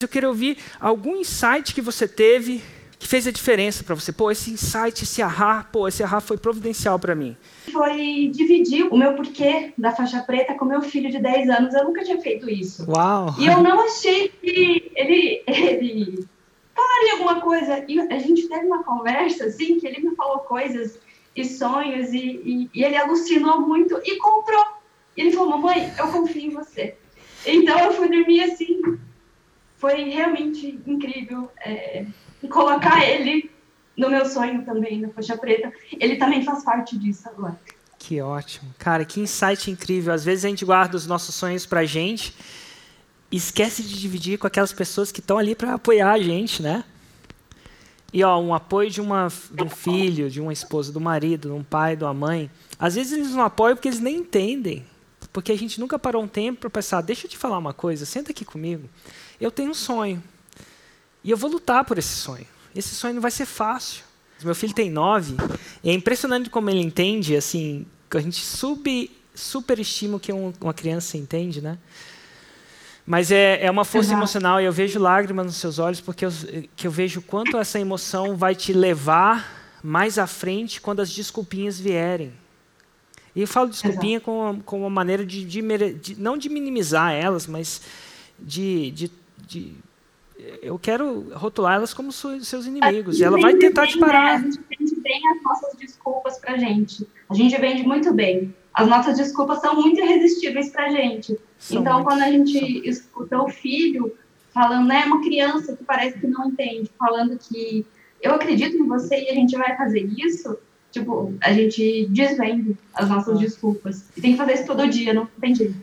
eu quero ouvir algum insight que você teve que fez a diferença para você. Pô, esse insight, esse ahá, pô, esse ahá foi providencial para mim. Foi dividir o meu porquê da faixa preta com meu filho de 10 anos. Eu nunca tinha feito isso. Uau! E eu não achei que ele, ele falaria alguma coisa. E a gente teve uma conversa, assim, que ele me falou coisas e sonhos, e, e, e ele alucinou muito e comprou. E ele falou, mamãe, eu confio em você. Então eu fui dormir assim. Foi realmente incrível. É, colocar ele no meu sonho também, na faixa preta. Ele também faz parte disso agora. Que ótimo. Cara, que insight incrível. Às vezes a gente guarda os nossos sonhos pra gente e esquece de dividir com aquelas pessoas que estão ali para apoiar a gente, né? E ó, um apoio de, uma, de um filho, de uma esposa, do marido, de um pai, de uma mãe. Às vezes eles não apoiam porque eles nem entendem. Porque a gente nunca parou um tempo para pensar, deixa eu te falar uma coisa, senta aqui comigo. Eu tenho um sonho. E eu vou lutar por esse sonho. Esse sonho não vai ser fácil. Meu filho tem nove. E é impressionante como ele entende, assim, que a gente sub, superestima o que um, uma criança entende, né? Mas é, é uma força Exato. emocional e eu vejo lágrimas nos seus olhos porque eu, que eu vejo quanto essa emoção vai te levar mais à frente quando as desculpinhas vierem. E eu falo desculpinha com, com uma maneira de, de, de, não de minimizar elas, mas de, de, de eu quero rotular elas como seus inimigos. E ela vai tentar te parar. Né? A gente vende bem as nossas desculpas pra gente. A gente vende muito bem. As nossas desculpas são muito irresistíveis pra gente. São então, muito, quando a gente são. escuta o filho falando, né, uma criança que parece que não entende, falando que eu acredito em você e a gente vai fazer isso, tipo, a gente desvende as nossas ah. desculpas. E tem que fazer isso todo dia, não tem jeito.